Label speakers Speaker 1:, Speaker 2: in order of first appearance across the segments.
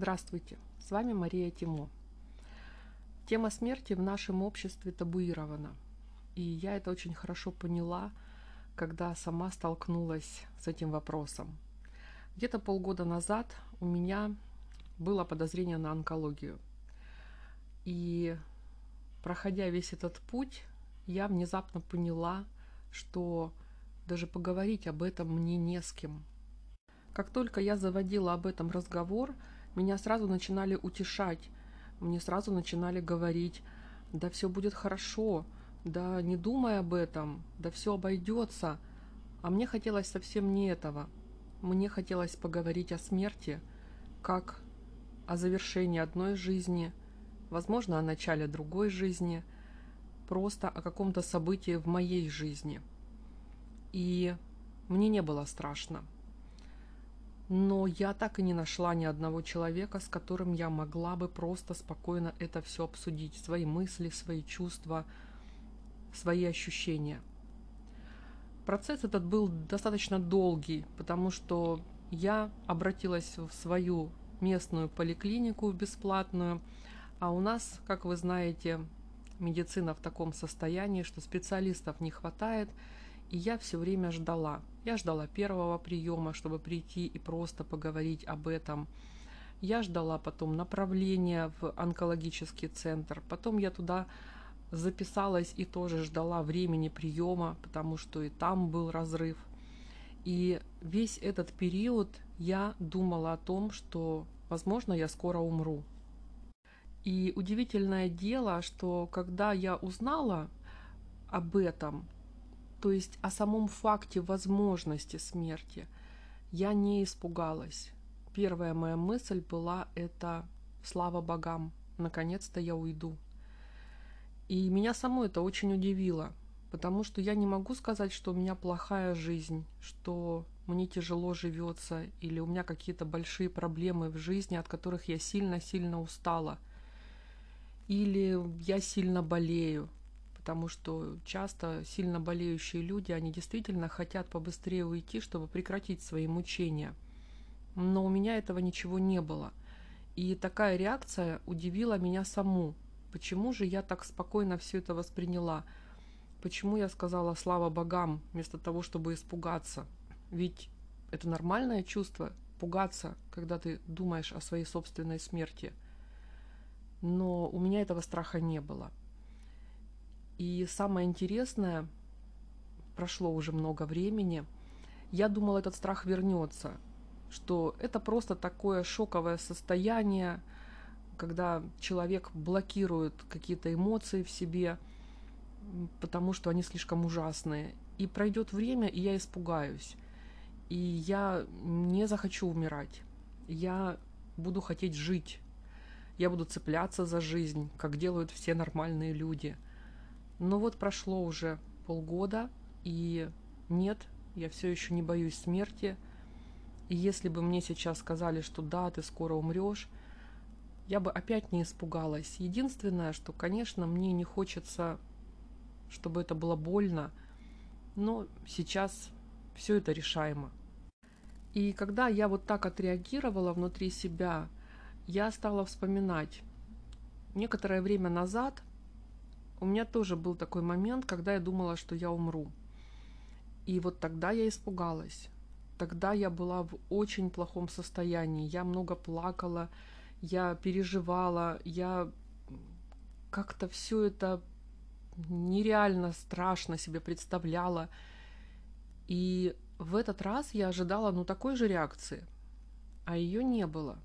Speaker 1: Здравствуйте, с вами Мария Тимо. Тема смерти в нашем обществе табуирована. И я это очень хорошо поняла, когда сама столкнулась с этим вопросом. Где-то полгода назад у меня было подозрение на онкологию. И проходя весь этот путь, я внезапно поняла, что даже поговорить об этом мне не с кем. Как только я заводила об этом разговор, меня сразу начинали утешать, мне сразу начинали говорить, да все будет хорошо, да не думай об этом, да все обойдется. А мне хотелось совсем не этого. Мне хотелось поговорить о смерти, как о завершении одной жизни, возможно, о начале другой жизни, просто о каком-то событии в моей жизни. И мне не было страшно. Но я так и не нашла ни одного человека, с которым я могла бы просто спокойно это все обсудить. Свои мысли, свои чувства, свои ощущения. Процесс этот был достаточно долгий, потому что я обратилась в свою местную поликлинику бесплатную, а у нас, как вы знаете, медицина в таком состоянии, что специалистов не хватает, и я все время ждала. Я ждала первого приема, чтобы прийти и просто поговорить об этом. Я ждала потом направления в онкологический центр. Потом я туда записалась и тоже ждала времени приема, потому что и там был разрыв. И весь этот период я думала о том, что, возможно, я скоро умру. И удивительное дело, что когда я узнала об этом, то есть о самом факте возможности смерти, я не испугалась. Первая моя мысль была это «Слава богам, наконец-то я уйду». И меня само это очень удивило, потому что я не могу сказать, что у меня плохая жизнь, что мне тяжело живется или у меня какие-то большие проблемы в жизни, от которых я сильно-сильно устала, или я сильно болею потому что часто сильно болеющие люди, они действительно хотят побыстрее уйти, чтобы прекратить свои мучения. Но у меня этого ничего не было. И такая реакция удивила меня саму. Почему же я так спокойно все это восприняла? Почему я сказала «слава богам» вместо того, чтобы испугаться? Ведь это нормальное чувство – пугаться, когда ты думаешь о своей собственной смерти. Но у меня этого страха не было – и самое интересное, прошло уже много времени, я думала, этот страх вернется, что это просто такое шоковое состояние, когда человек блокирует какие-то эмоции в себе, потому что они слишком ужасные. И пройдет время, и я испугаюсь. И я не захочу умирать. Я буду хотеть жить. Я буду цепляться за жизнь, как делают все нормальные люди – но вот прошло уже полгода, и нет, я все еще не боюсь смерти. И если бы мне сейчас сказали, что да, ты скоро умрешь, я бы опять не испугалась. Единственное, что, конечно, мне не хочется, чтобы это было больно, но сейчас все это решаемо. И когда я вот так отреагировала внутри себя, я стала вспоминать. Некоторое время назад у меня тоже был такой момент, когда я думала, что я умру. И вот тогда я испугалась. Тогда я была в очень плохом состоянии. Я много плакала, я переживала, я как-то все это нереально страшно себе представляла. И в этот раз я ожидала ну такой же реакции, а ее не было.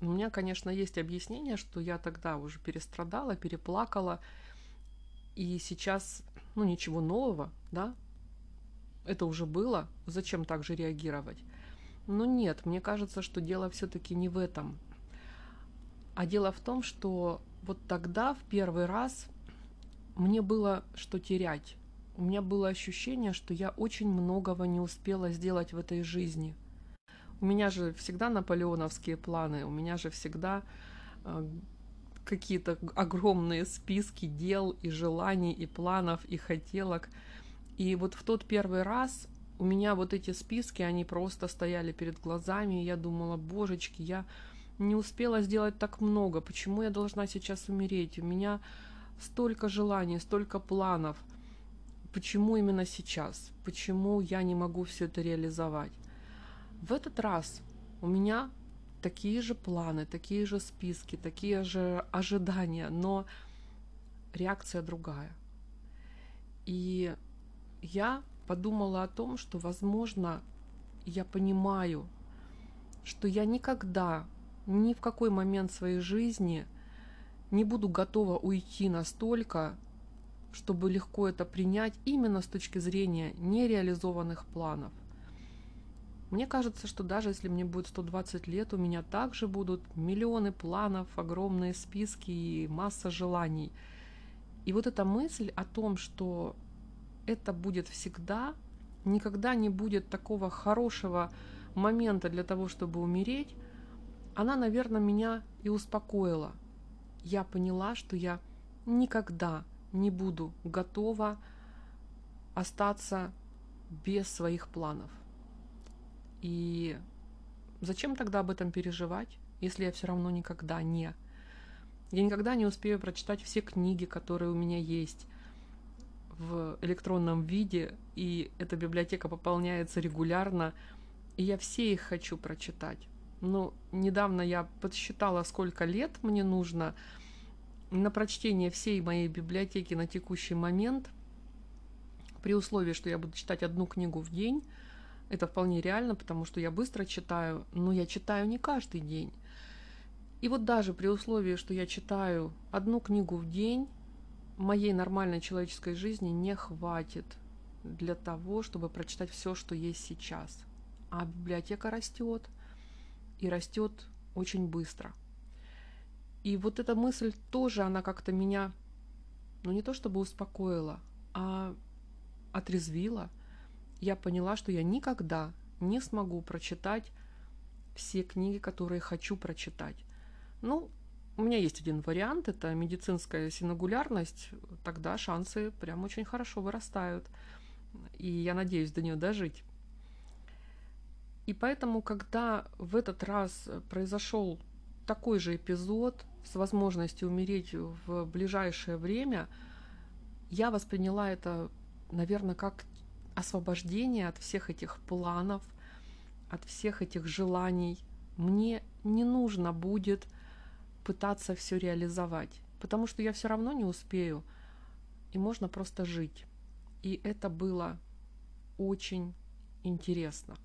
Speaker 1: У меня, конечно, есть объяснение, что я тогда уже перестрадала, переплакала, и сейчас, ну, ничего нового, да, это уже было, зачем так же реагировать? Но нет, мне кажется, что дело все-таки не в этом. А дело в том, что вот тогда, в первый раз, мне было что терять. У меня было ощущение, что я очень многого не успела сделать в этой жизни. У меня же всегда наполеоновские планы, у меня же всегда э, какие-то огромные списки дел и желаний, и планов, и хотелок. И вот в тот первый раз у меня вот эти списки, они просто стояли перед глазами, и я думала, божечки, я не успела сделать так много, почему я должна сейчас умереть, у меня столько желаний, столько планов, почему именно сейчас, почему я не могу все это реализовать. В этот раз у меня такие же планы, такие же списки, такие же ожидания, но реакция другая. И я подумала о том, что, возможно, я понимаю, что я никогда, ни в какой момент своей жизни не буду готова уйти настолько, чтобы легко это принять именно с точки зрения нереализованных планов. Мне кажется, что даже если мне будет 120 лет, у меня также будут миллионы планов, огромные списки и масса желаний. И вот эта мысль о том, что это будет всегда, никогда не будет такого хорошего момента для того, чтобы умереть, она, наверное, меня и успокоила. Я поняла, что я никогда не буду готова остаться без своих планов. И зачем тогда об этом переживать, если я все равно никогда не? Я никогда не успею прочитать все книги, которые у меня есть в электронном виде, и эта библиотека пополняется регулярно, и я все их хочу прочитать. Но недавно я подсчитала, сколько лет мне нужно на прочтение всей моей библиотеки на текущий момент, при условии, что я буду читать одну книгу в день, это вполне реально, потому что я быстро читаю, но я читаю не каждый день. И вот даже при условии, что я читаю одну книгу в день, моей нормальной человеческой жизни не хватит для того, чтобы прочитать все, что есть сейчас. А библиотека растет, и растет очень быстро. И вот эта мысль тоже, она как-то меня, ну не то чтобы успокоила, а отрезвила – я поняла, что я никогда не смогу прочитать все книги, которые хочу прочитать. Ну, у меня есть один вариант, это медицинская синагулярность, тогда шансы прям очень хорошо вырастают. И я надеюсь до нее дожить. И поэтому, когда в этот раз произошел такой же эпизод с возможностью умереть в ближайшее время, я восприняла это, наверное, как освобождение от всех этих планов, от всех этих желаний. Мне не нужно будет пытаться все реализовать, потому что я все равно не успею, и можно просто жить. И это было очень интересно.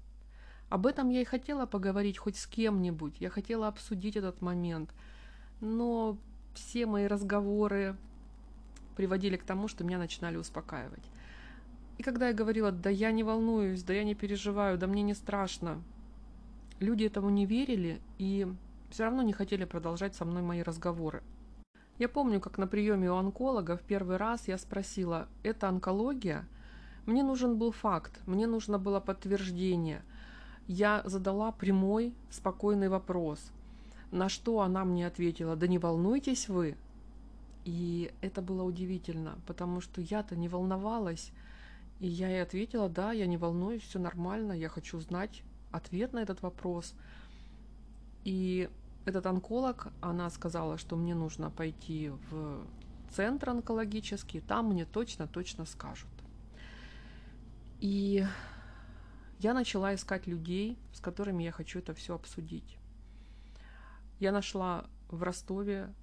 Speaker 1: Об этом я и хотела поговорить хоть с кем-нибудь, я хотела обсудить этот момент, но все мои разговоры приводили к тому, что меня начинали успокаивать. И когда я говорила, да я не волнуюсь, да я не переживаю, да мне не страшно, люди этому не верили и все равно не хотели продолжать со мной мои разговоры. Я помню, как на приеме у онколога в первый раз я спросила, это онкология? Мне нужен был факт, мне нужно было подтверждение. Я задала прямой, спокойный вопрос, на что она мне ответила, да не волнуйтесь вы. И это было удивительно, потому что я-то не волновалась, и я ей ответила, да, я не волнуюсь, все нормально, я хочу знать ответ на этот вопрос. И этот онколог, она сказала, что мне нужно пойти в центр онкологический, там мне точно-точно скажут. И я начала искать людей, с которыми я хочу это все обсудить. Я нашла в Ростове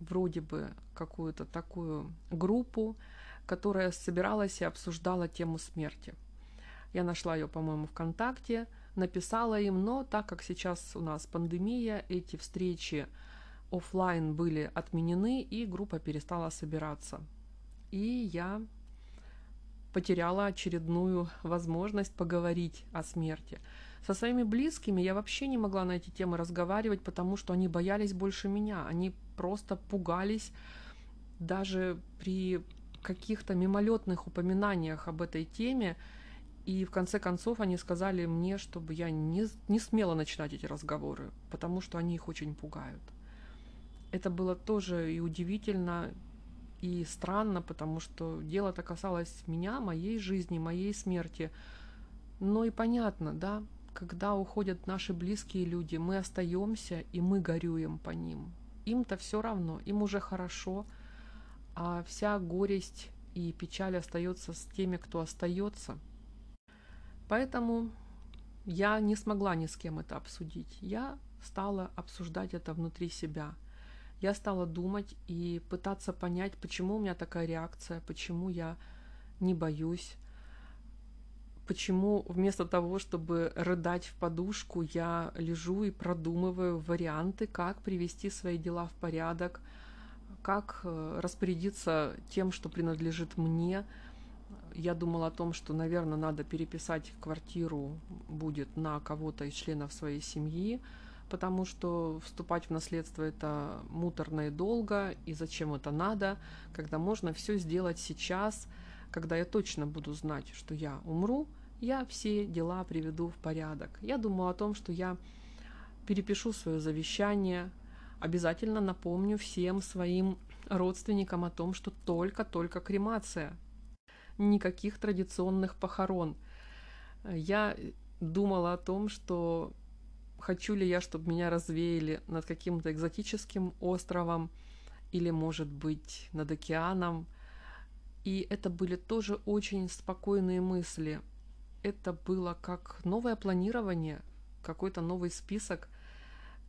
Speaker 1: вроде бы какую-то такую группу, которая собиралась и обсуждала тему смерти. Я нашла ее, по-моему, ВКонтакте, написала им, но так как сейчас у нас пандемия, эти встречи офлайн были отменены, и группа перестала собираться. И я потеряла очередную возможность поговорить о смерти. Со своими близкими я вообще не могла на эти темы разговаривать, потому что они боялись больше меня. Они просто пугались даже при каких-то мимолетных упоминаниях об этой теме, и в конце концов они сказали мне, чтобы я не, не смела начинать эти разговоры, потому что они их очень пугают. Это было тоже и удивительно, и странно, потому что дело-то касалось меня, моей жизни, моей смерти. Но и понятно, да, когда уходят наши близкие люди, мы остаемся и мы горюем по ним. Им-то все равно, им уже хорошо, а вся горесть и печаль остается с теми, кто остается. Поэтому я не смогла ни с кем это обсудить. Я стала обсуждать это внутри себя. Я стала думать и пытаться понять, почему у меня такая реакция, почему я не боюсь, почему вместо того, чтобы рыдать в подушку, я лежу и продумываю варианты, как привести свои дела в порядок, как э, распорядиться тем, что принадлежит мне. Я думала о том, что, наверное, надо переписать квартиру будет на кого-то из членов своей семьи, потому что вступать в наследство это муторно и долго, и зачем это надо, когда можно все сделать сейчас – когда я точно буду знать, что я умру, я все дела приведу в порядок. Я думаю о том, что я перепишу свое завещание, обязательно напомню всем своим родственникам о том, что только-только кремация, никаких традиционных похорон. Я думала о том, что хочу ли я, чтобы меня развеяли над каким-то экзотическим островом или, может быть, над океаном, и это были тоже очень спокойные мысли. Это было как новое планирование, какой-то новый список,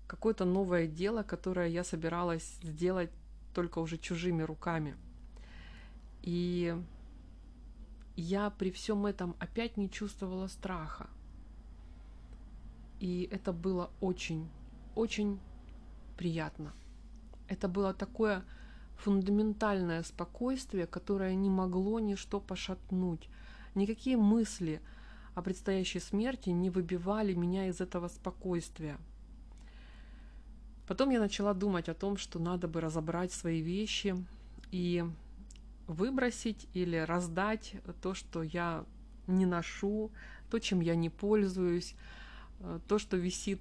Speaker 1: какое-то новое дело, которое я собиралась сделать только уже чужими руками. И я при всем этом опять не чувствовала страха. И это было очень, очень приятно. Это было такое фундаментальное спокойствие, которое не могло ничто пошатнуть. Никакие мысли о предстоящей смерти не выбивали меня из этого спокойствия. Потом я начала думать о том, что надо бы разобрать свои вещи и выбросить или раздать то, что я не ношу, то, чем я не пользуюсь, то, что висит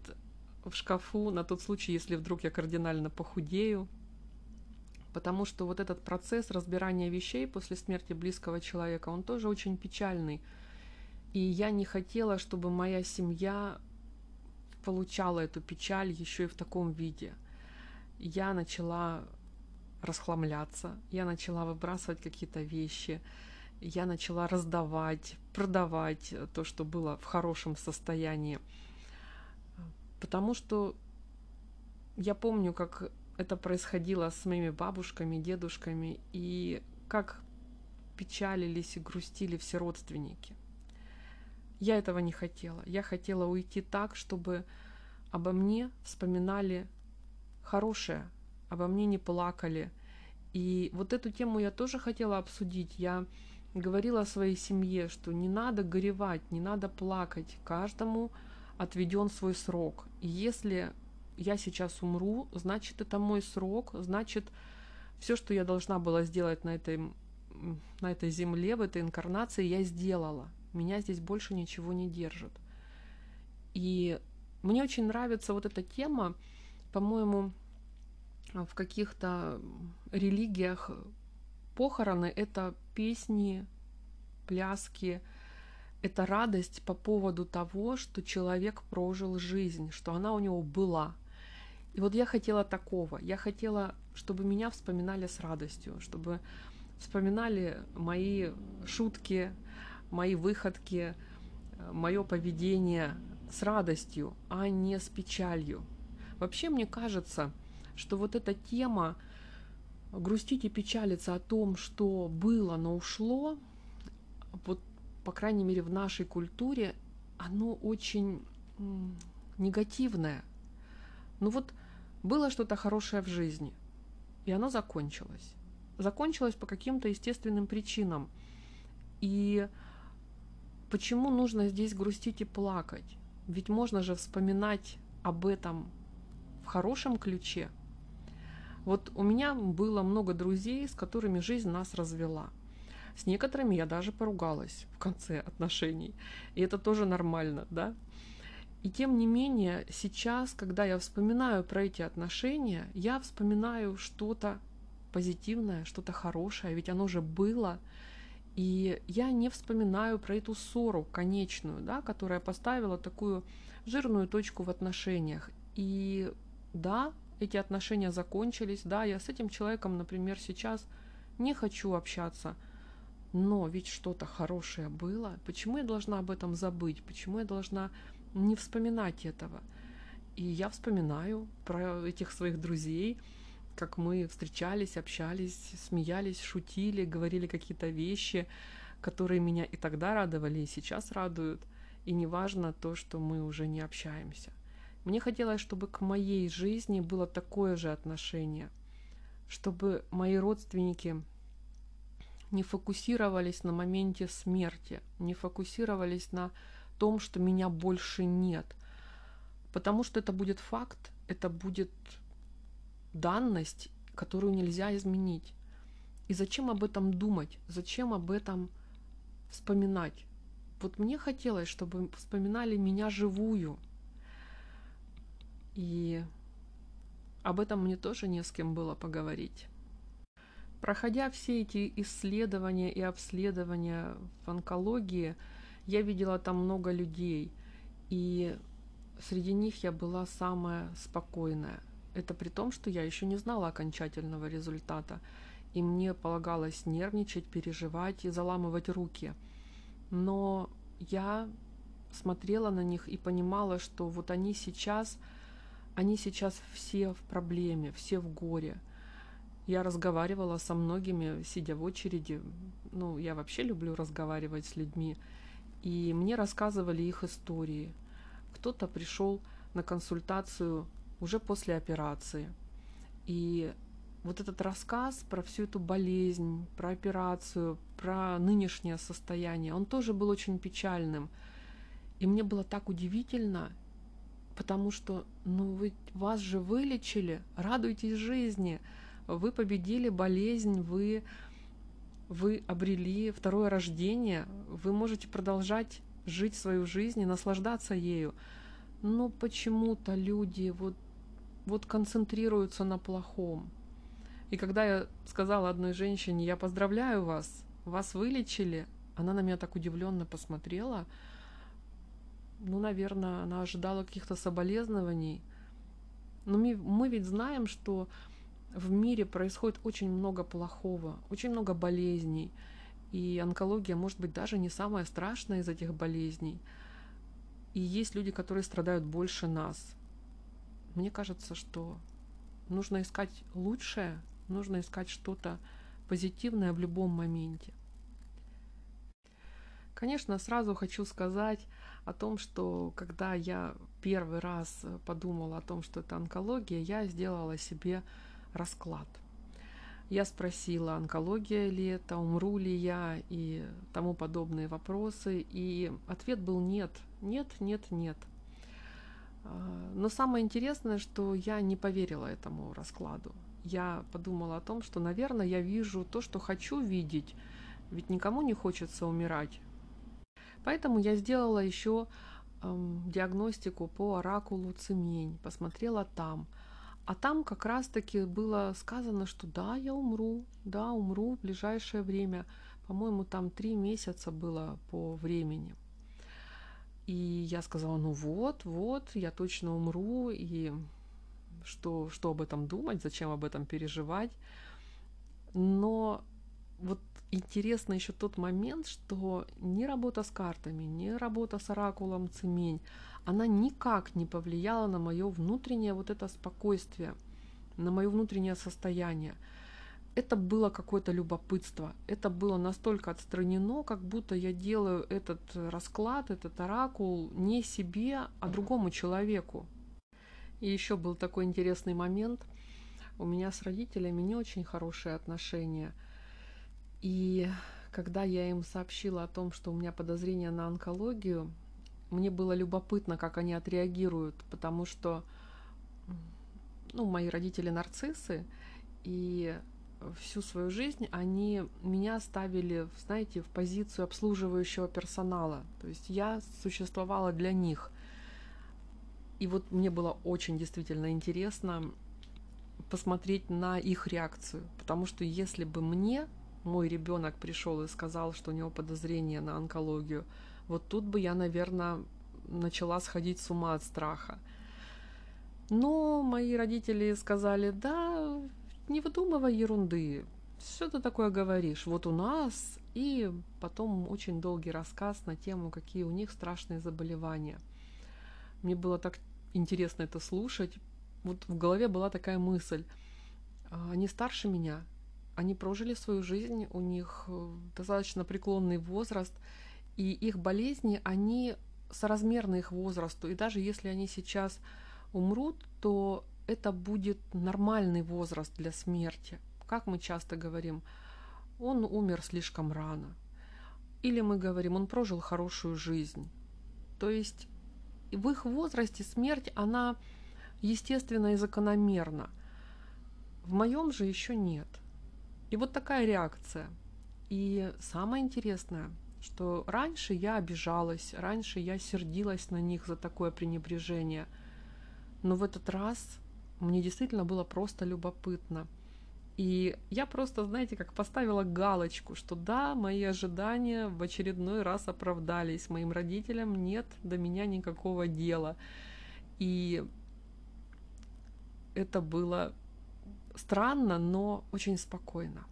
Speaker 1: в шкафу на тот случай, если вдруг я кардинально похудею потому что вот этот процесс разбирания вещей после смерти близкого человека, он тоже очень печальный. И я не хотела, чтобы моя семья получала эту печаль еще и в таком виде. Я начала расхламляться, я начала выбрасывать какие-то вещи, я начала раздавать, продавать то, что было в хорошем состоянии. Потому что я помню, как это происходило с моими бабушками, дедушками, и как печалились и грустили все родственники. Я этого не хотела. Я хотела уйти так, чтобы обо мне вспоминали хорошее, обо мне не плакали. И вот эту тему я тоже хотела обсудить. Я говорила своей семье, что не надо горевать, не надо плакать. Каждому отведен свой срок. И если я сейчас умру, значит, это мой срок, значит, все, что я должна была сделать на этой, на этой земле, в этой инкарнации, я сделала. Меня здесь больше ничего не держит. И мне очень нравится вот эта тема, по-моему, в каких-то религиях похороны — это песни, пляски, это радость по поводу того, что человек прожил жизнь, что она у него была — и вот я хотела такого. Я хотела, чтобы меня вспоминали с радостью, чтобы вспоминали мои шутки, мои выходки, мое поведение с радостью, а не с печалью. Вообще мне кажется, что вот эта тема грустить и печалиться о том, что было, но ушло, вот, по крайней мере, в нашей культуре, оно очень негативное. Ну вот было что-то хорошее в жизни, и оно закончилось. Закончилось по каким-то естественным причинам. И почему нужно здесь грустить и плакать? Ведь можно же вспоминать об этом в хорошем ключе. Вот у меня было много друзей, с которыми жизнь нас развела. С некоторыми я даже поругалась в конце отношений. И это тоже нормально, да? И тем не менее, сейчас, когда я вспоминаю про эти отношения, я вспоминаю что-то позитивное, что-то хорошее, ведь оно же было. И я не вспоминаю про эту ссору конечную, да, которая поставила такую жирную точку в отношениях. И да, эти отношения закончились, да, я с этим человеком, например, сейчас не хочу общаться, но ведь что-то хорошее было. Почему я должна об этом забыть? Почему я должна не вспоминать этого? И я вспоминаю про этих своих друзей, как мы встречались, общались, смеялись, шутили, говорили какие-то вещи, которые меня и тогда радовали, и сейчас радуют. И неважно то, что мы уже не общаемся. Мне хотелось, чтобы к моей жизни было такое же отношение, чтобы мои родственники не фокусировались на моменте смерти, не фокусировались на том, что меня больше нет. Потому что это будет факт, это будет данность, которую нельзя изменить. И зачем об этом думать? Зачем об этом вспоминать? Вот мне хотелось, чтобы вспоминали меня живую. И об этом мне тоже не с кем было поговорить. Проходя все эти исследования и обследования в онкологии, я видела там много людей, и среди них я была самая спокойная. Это при том, что я еще не знала окончательного результата, и мне полагалось нервничать, переживать и заламывать руки. Но я смотрела на них и понимала, что вот они сейчас, они сейчас все в проблеме, все в горе. Я разговаривала со многими, сидя в очереди. Ну, я вообще люблю разговаривать с людьми. И мне рассказывали их истории. Кто-то пришел на консультацию уже после операции. И вот этот рассказ про всю эту болезнь, про операцию, про нынешнее состояние, он тоже был очень печальным. И мне было так удивительно, потому что, ну, вы, вас же вылечили, радуйтесь жизни, вы победили болезнь, вы, вы обрели второе рождение, вы можете продолжать жить свою жизнь и наслаждаться ею. Но почему-то люди вот вот концентрируются на плохом. И когда я сказала одной женщине, я поздравляю вас, вас вылечили, она на меня так удивленно посмотрела. Ну, наверное, она ожидала каких-то соболезнований. Но мы, мы ведь знаем, что в мире происходит очень много плохого, очень много болезней. И онкология может быть даже не самая страшная из этих болезней. И есть люди, которые страдают больше нас. Мне кажется, что нужно искать лучшее, нужно искать что-то позитивное в любом моменте. Конечно, сразу хочу сказать о том, что когда я первый раз подумала о том, что это онкология, я сделала себе расклад. Я спросила, онкология ли это, умру ли я и тому подобные вопросы. И ответ был нет, нет, нет, нет. А, но самое интересное, что я не поверила этому раскладу. Я подумала о том, что, наверное, я вижу то, что хочу видеть, ведь никому не хочется умирать. Поэтому я сделала еще эм, диагностику по оракулу Цемень, посмотрела там. А там как раз-таки было сказано, что да, я умру, да, умру в ближайшее время. По-моему, там три месяца было по времени. И я сказала, ну вот, вот, я точно умру, и что, что об этом думать, зачем об этом переживать. Но вот интересно еще тот момент, что ни работа с картами, ни работа с оракулом Цемень, она никак не повлияла на мое внутреннее вот это спокойствие, на мое внутреннее состояние это было какое-то любопытство. Это было настолько отстранено, как будто я делаю этот расклад, этот оракул не себе, а другому человеку. И еще был такой интересный момент. У меня с родителями не очень хорошие отношения. И когда я им сообщила о том, что у меня подозрение на онкологию, мне было любопытно, как они отреагируют, потому что ну, мои родители нарциссы, и всю свою жизнь они меня ставили, знаете, в позицию обслуживающего персонала. То есть я существовала для них. И вот мне было очень действительно интересно посмотреть на их реакцию. Потому что если бы мне мой ребенок пришел и сказал, что у него подозрение на онкологию, вот тут бы я, наверное, начала сходить с ума от страха. Но мои родители сказали, да, не выдумывай ерунды, что ты такое говоришь? Вот у нас, и потом очень долгий рассказ на тему, какие у них страшные заболевания. Мне было так интересно это слушать. Вот в голове была такая мысль. А, они старше меня, они прожили свою жизнь, у них э, достаточно преклонный возраст, и их болезни, они соразмерны их возрасту. И даже если они сейчас умрут, то это будет нормальный возраст для смерти. Как мы часто говорим, он умер слишком рано. Или мы говорим, он прожил хорошую жизнь. То есть в их возрасте смерть, она естественна и закономерна. В моем же еще нет. И вот такая реакция. И самое интересное, что раньше я обижалась, раньше я сердилась на них за такое пренебрежение. Но в этот раз мне действительно было просто любопытно. И я просто, знаете, как поставила галочку, что да, мои ожидания в очередной раз оправдались. Моим родителям нет до меня никакого дела. И это было странно, но очень спокойно.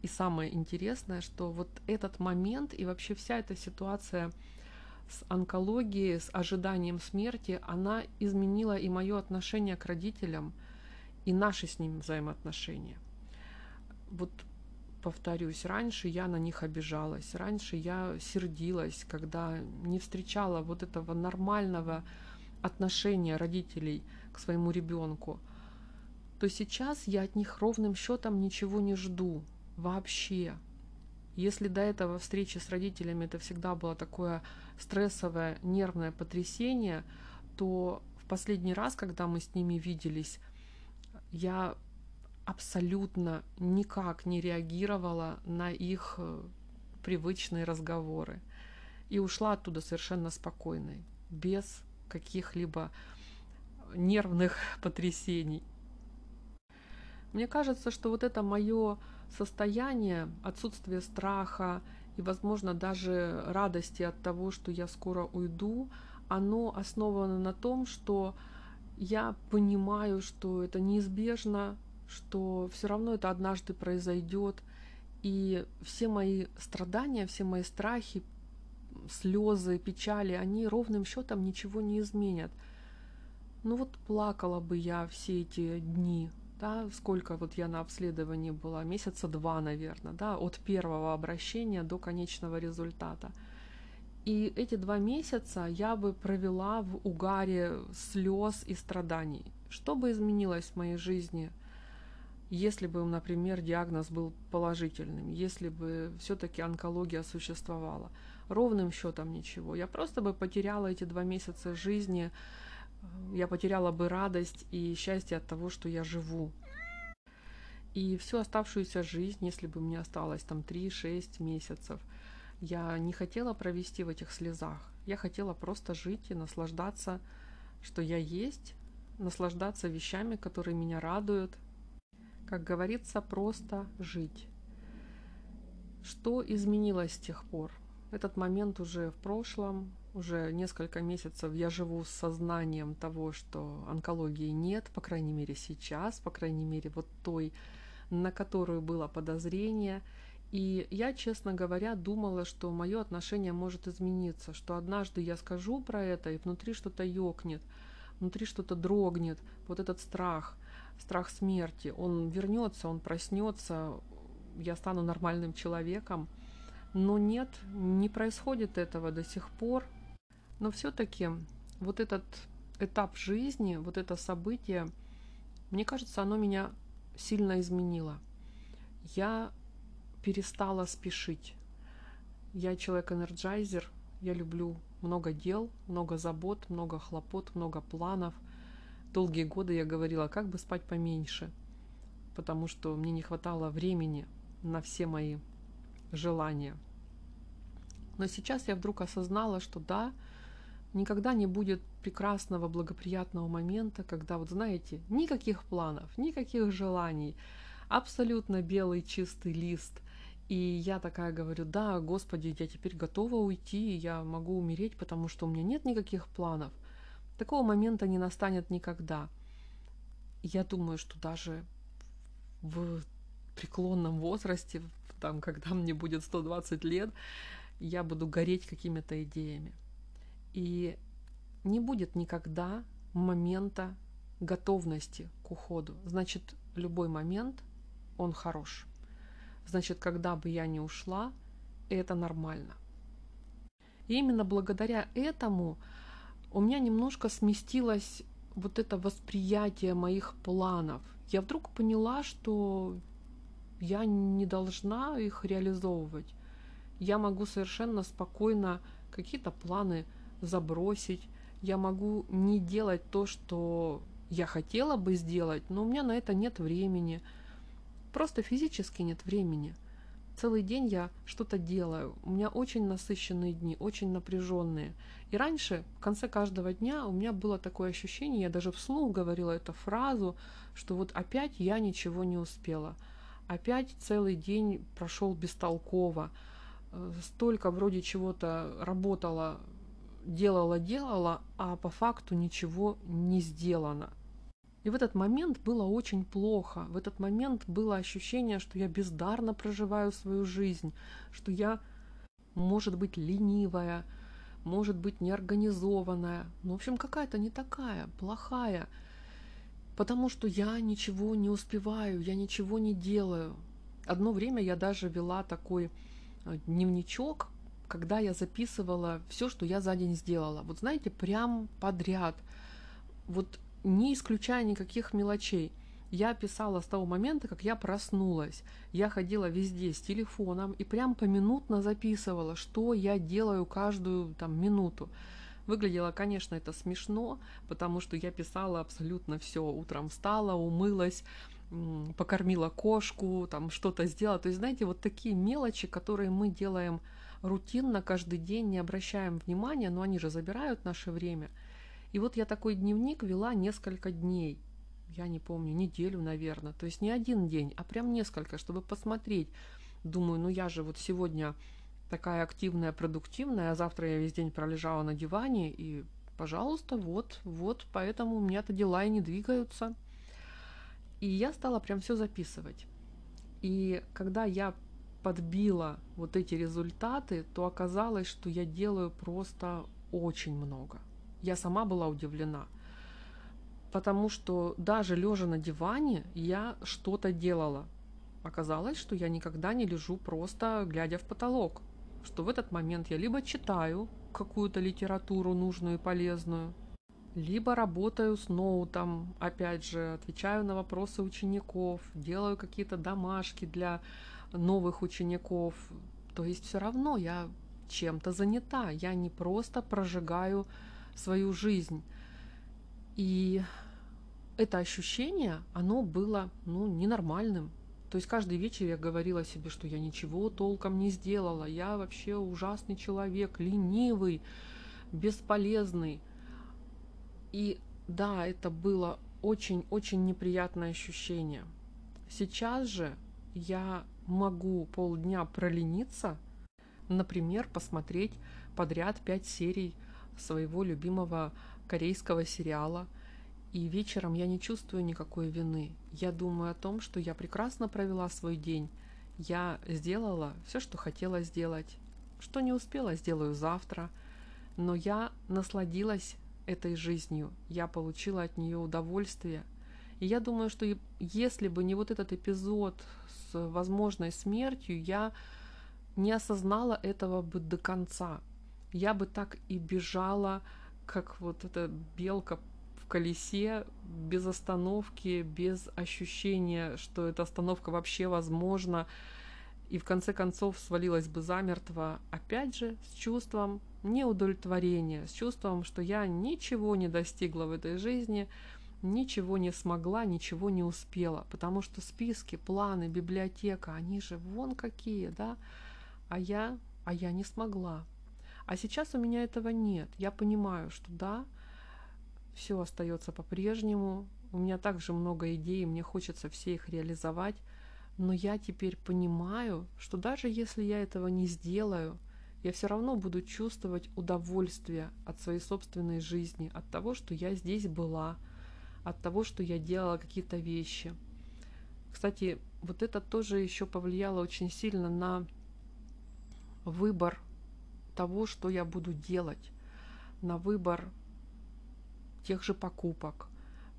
Speaker 1: И самое интересное, что вот этот момент и вообще вся эта ситуация с онкологией, с ожиданием смерти, она изменила и мое отношение к родителям – и наши с ним взаимоотношения. Вот повторюсь, раньше я на них обижалась, раньше я сердилась, когда не встречала вот этого нормального отношения родителей к своему ребенку, то сейчас я от них ровным счетом ничего не жду вообще. Если до этого встречи с родителями это всегда было такое стрессовое, нервное потрясение, то в последний раз, когда мы с ними виделись, я абсолютно никак не реагировала на их э, привычные разговоры. И ушла оттуда совершенно спокойной, без каких-либо нервных потрясений. Мне кажется, что вот это мое состояние, отсутствие страха и, возможно, даже радости от того, что я скоро уйду, оно основано на том, что я понимаю, что это неизбежно, что все равно это однажды произойдет, и все мои страдания, все мои страхи, слезы, печали, они ровным счетом ничего не изменят. Ну вот плакала бы я все эти дни, да, сколько вот я на обследовании была, месяца два, наверное, да, от первого обращения до конечного результата – и эти два месяца я бы провела в угаре слез и страданий. Что бы изменилось в моей жизни, если бы, например, диагноз был положительным, если бы все-таки онкология существовала? Ровным счетом ничего. Я просто бы потеряла эти два месяца жизни, я потеряла бы радость и счастье от того, что я живу. И всю оставшуюся жизнь, если бы мне осталось там 3-6 месяцев – я не хотела провести в этих слезах. Я хотела просто жить и наслаждаться, что я есть, наслаждаться вещами, которые меня радуют. Как говорится, просто жить. Что изменилось с тех пор? Этот момент уже в прошлом, уже несколько месяцев я живу с сознанием того, что онкологии нет, по крайней мере сейчас, по крайней мере вот той, на которую было подозрение – и я, честно говоря, думала, что мое отношение может измениться, что однажды я скажу про это, и внутри что-то ёкнет, внутри что-то дрогнет, вот этот страх, страх смерти, он вернется, он проснется, я стану нормальным человеком. Но нет, не происходит этого до сих пор. Но все-таки вот этот этап жизни, вот это событие, мне кажется, оно меня сильно изменило. Я перестала спешить. Я человек-энерджайзер, я люблю много дел, много забот, много хлопот, много планов. Долгие годы я говорила, как бы спать поменьше, потому что мне не хватало времени на все мои желания. Но сейчас я вдруг осознала, что да, никогда не будет прекрасного, благоприятного момента, когда, вот знаете, никаких планов, никаких желаний – абсолютно белый чистый лист. И я такая говорю, да, Господи, я теперь готова уйти, я могу умереть, потому что у меня нет никаких планов. Такого момента не настанет никогда. Я думаю, что даже в преклонном возрасте, там, когда мне будет 120 лет, я буду гореть какими-то идеями. И не будет никогда момента готовности к уходу. Значит, любой момент, он хорош. Значит, когда бы я не ушла, это нормально. И именно благодаря этому у меня немножко сместилось вот это восприятие моих планов. Я вдруг поняла, что я не должна их реализовывать. Я могу совершенно спокойно какие-то планы забросить. Я могу не делать то, что я хотела бы сделать, но у меня на это нет времени. Просто физически нет времени. Целый день я что-то делаю. У меня очень насыщенные дни, очень напряженные. И раньше, в конце каждого дня, у меня было такое ощущение, я даже вслух говорила эту фразу, что вот опять я ничего не успела. Опять целый день прошел бестолково. Э, столько вроде чего-то работала, делала, делала, а по факту ничего не сделано. И в этот момент было очень плохо. В этот момент было ощущение, что я бездарно проживаю свою жизнь, что я, может быть, ленивая, может быть, неорганизованная. Ну, в общем, какая-то не такая, плохая. Потому что я ничего не успеваю, я ничего не делаю. Одно время я даже вела такой э, дневничок, когда я записывала все, что я за день сделала. Вот знаете, прям подряд. Вот не исключая никаких мелочей. Я писала с того момента, как я проснулась. Я ходила везде с телефоном и прям поминутно записывала, что я делаю каждую там минуту. Выглядело, конечно, это смешно, потому что я писала абсолютно все. Утром встала, умылась, покормила кошку, там что-то сделала. То есть, знаете, вот такие мелочи, которые мы делаем рутинно каждый день, не обращаем внимания, но они же забирают наше время – и вот я такой дневник вела несколько дней. Я не помню, неделю, наверное. То есть не один день, а прям несколько, чтобы посмотреть. Думаю, ну я же вот сегодня такая активная, продуктивная, а завтра я весь день пролежала на диване, и, пожалуйста, вот, вот, поэтому у меня-то дела и не двигаются. И я стала прям все записывать. И когда я подбила вот эти результаты, то оказалось, что я делаю просто очень много – я сама была удивлена. Потому что даже лежа на диване я что-то делала. Оказалось, что я никогда не лежу просто глядя в потолок. Что в этот момент я либо читаю какую-то литературу нужную и полезную, либо работаю с ноутом, опять же, отвечаю на вопросы учеников, делаю какие-то домашки для новых учеников. То есть все равно я чем-то занята, я не просто прожигаю свою жизнь. И это ощущение, оно было ну, ненормальным. То есть каждый вечер я говорила себе, что я ничего толком не сделала, я вообще ужасный человек, ленивый, бесполезный. И да, это было очень-очень неприятное ощущение. Сейчас же я могу полдня пролениться, например, посмотреть подряд пять серий своего любимого корейского сериала. И вечером я не чувствую никакой вины. Я думаю о том, что я прекрасно провела свой день. Я сделала все, что хотела сделать. Что не успела, сделаю завтра. Но я насладилась этой жизнью. Я получила от нее удовольствие. И я думаю, что если бы не вот этот эпизод с возможной смертью, я не осознала этого бы до конца я бы так и бежала, как вот эта белка в колесе, без остановки, без ощущения, что эта остановка вообще возможна, и в конце концов свалилась бы замертво, опять же, с чувством неудовлетворения, с чувством, что я ничего не достигла в этой жизни, ничего не смогла, ничего не успела, потому что списки, планы, библиотека, они же вон какие, да, а я, а я не смогла. А сейчас у меня этого нет. Я понимаю, что да, все остается по-прежнему. У меня также много идей, мне хочется все их реализовать, Но я теперь понимаю, что даже если я этого не сделаю, я все равно буду чувствовать удовольствие от своей собственной жизни, от того, что я здесь была, от того, что я делала какие-то вещи. Кстати, вот это тоже еще повлияло очень сильно на выбор того, что я буду делать, на выбор тех же покупок,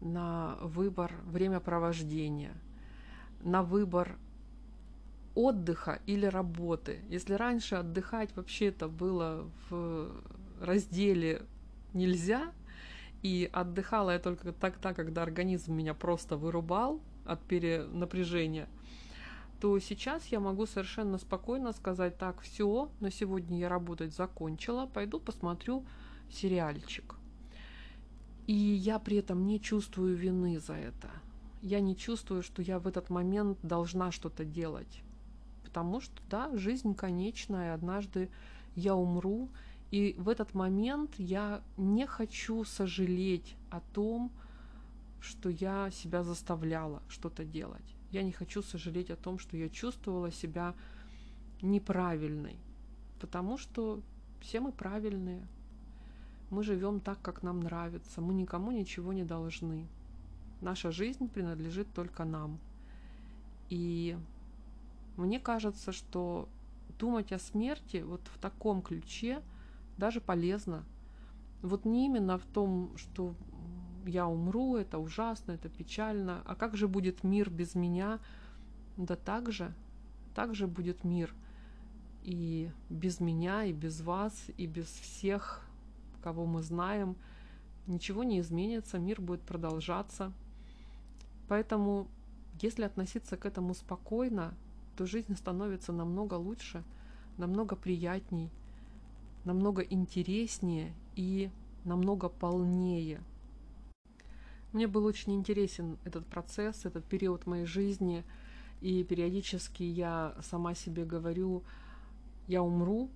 Speaker 1: на выбор времяпровождения, на выбор отдыха или работы. Если раньше отдыхать вообще это было в разделе нельзя, и отдыхала я только тогда, когда организм меня просто вырубал от перенапряжения, то сейчас я могу совершенно спокойно сказать, так, все, на сегодня я работать закончила, пойду посмотрю сериальчик. И я при этом не чувствую вины за это. Я не чувствую, что я в этот момент должна что-то делать. Потому что, да, жизнь конечная, однажды я умру, и в этот момент я не хочу сожалеть о том, что я себя заставляла что-то делать. Я не хочу сожалеть о том, что я чувствовала себя неправильной. Потому что все мы правильные. Мы живем так, как нам нравится. Мы никому ничего не должны. Наша жизнь принадлежит только нам. И мне кажется, что думать о смерти вот в таком ключе даже полезно. Вот не именно в том, что я умру, это ужасно, это печально, а как же будет мир без меня? Да так же, так же будет мир и без меня, и без вас, и без всех кого мы знаем, ничего не изменится, мир будет продолжаться. Поэтому, если относиться к этому спокойно, то жизнь становится намного лучше, намного приятней, намного интереснее и намного полнее. Мне был очень интересен этот процесс, этот период моей жизни, и периодически я сама себе говорю, я умру,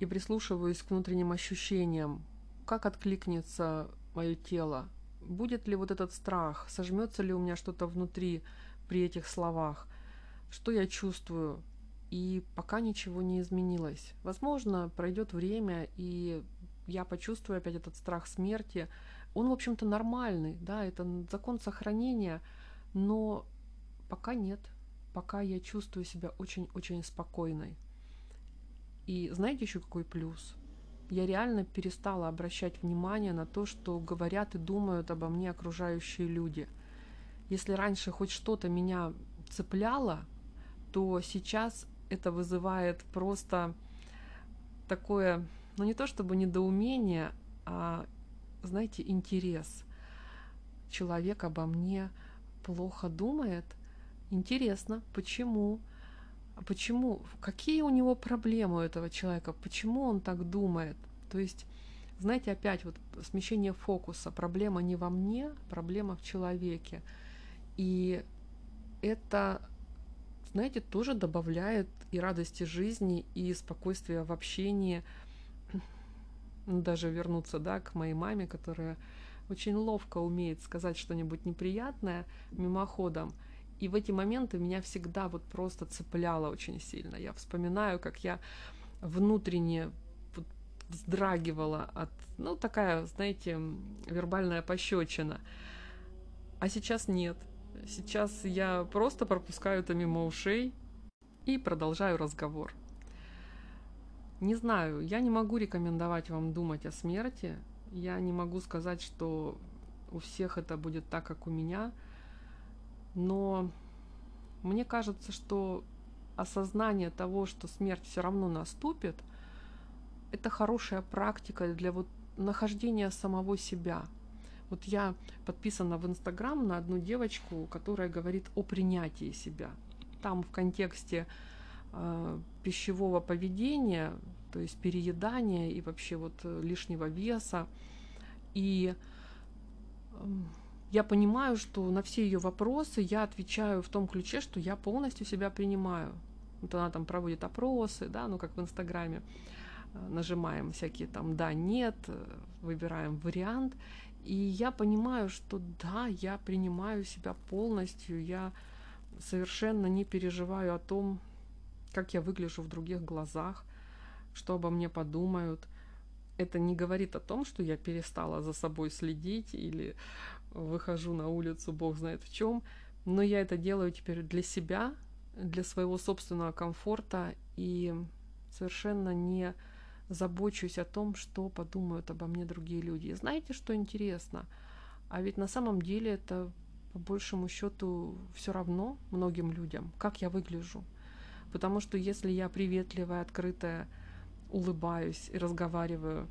Speaker 1: и прислушиваюсь к внутренним ощущениям, как откликнется мое тело? Будет ли вот этот страх? Сожмется ли у меня что-то внутри при этих словах? Что я чувствую? И пока ничего не изменилось. Возможно, пройдет время, и я почувствую опять этот страх смерти. Он, в общем-то, нормальный, да, это закон сохранения, но пока нет. Пока я чувствую себя очень-очень спокойной. И знаете еще какой плюс? Я реально перестала обращать внимание на то, что говорят и думают обо мне окружающие люди. Если раньше хоть что-то меня цепляло, то сейчас это вызывает просто такое, ну не то чтобы недоумение, а, знаете, интерес. Человек обо мне плохо думает. Интересно, почему? А почему, какие у него проблемы у этого человека, почему он так думает. То есть, знаете, опять вот смещение фокуса. Проблема не во мне, проблема в человеке. И это, знаете, тоже добавляет и радости жизни, и спокойствия в общении. Ну, даже вернуться, да, к моей маме, которая очень ловко умеет сказать что-нибудь неприятное мимоходом – и в эти моменты меня всегда вот просто цепляло очень сильно. Я вспоминаю, как я внутренне вздрагивала от, ну, такая, знаете, вербальная пощечина. А сейчас нет. Сейчас я просто пропускаю это мимо ушей и продолжаю разговор. Не знаю, я не могу рекомендовать вам думать о смерти. Я не могу сказать, что у всех это будет так, как у меня – но мне кажется, что осознание того, что смерть все равно наступит, это хорошая практика для вот нахождения самого себя. Вот я подписана в Инстаграм на одну девочку, которая говорит о принятии себя. Там в контексте э, пищевого поведения, то есть переедания и вообще вот лишнего веса. И э, я понимаю, что на все ее вопросы я отвечаю в том ключе, что я полностью себя принимаю. Вот она там проводит опросы, да, ну как в Инстаграме, э, нажимаем всякие там да, нет, э, выбираем вариант, и я понимаю, что да, я принимаю себя полностью, я совершенно не переживаю о том, как я выгляжу в других глазах, что обо мне подумают. Это не говорит о том, что я перестала за собой следить или выхожу на улицу, бог знает в чем, но я это делаю теперь для себя, для своего собственного комфорта и совершенно не забочусь о том, что подумают обо мне другие люди. И знаете, что интересно? А ведь на самом деле это по большему счету все равно многим людям, как я выгляжу. Потому что если я приветливая, открытая, улыбаюсь и разговариваю,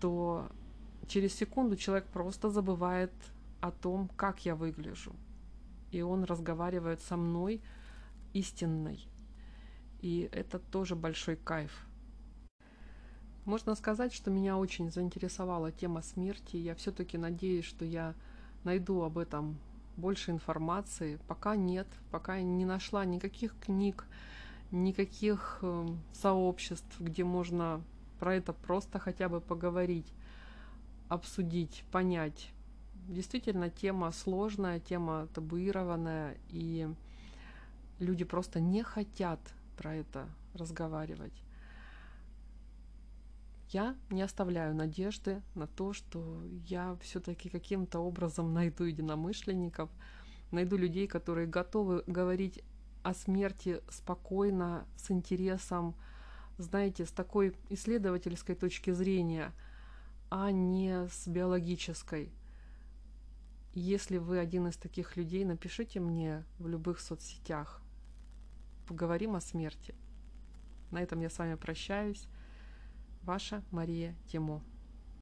Speaker 1: то через секунду человек просто забывает о том, как я выгляжу. И он разговаривает со мной истинной. И это тоже большой кайф. Можно сказать, что меня очень заинтересовала тема смерти. Я все-таки надеюсь, что я найду об этом больше информации. Пока нет, пока не нашла никаких книг, никаких э, сообществ, где можно про это просто хотя бы поговорить, обсудить, понять. Действительно, тема сложная, тема табуированная, и люди просто не хотят про это разговаривать. Я не оставляю надежды на то, что я все-таки каким-то образом найду единомышленников, найду людей, которые готовы говорить о смерти спокойно, с интересом, знаете, с такой исследовательской точки зрения, а не с биологической. Если вы один из таких людей, напишите мне в любых соцсетях. Поговорим о смерти. На этом я с вами прощаюсь. Ваша Мария Тимо.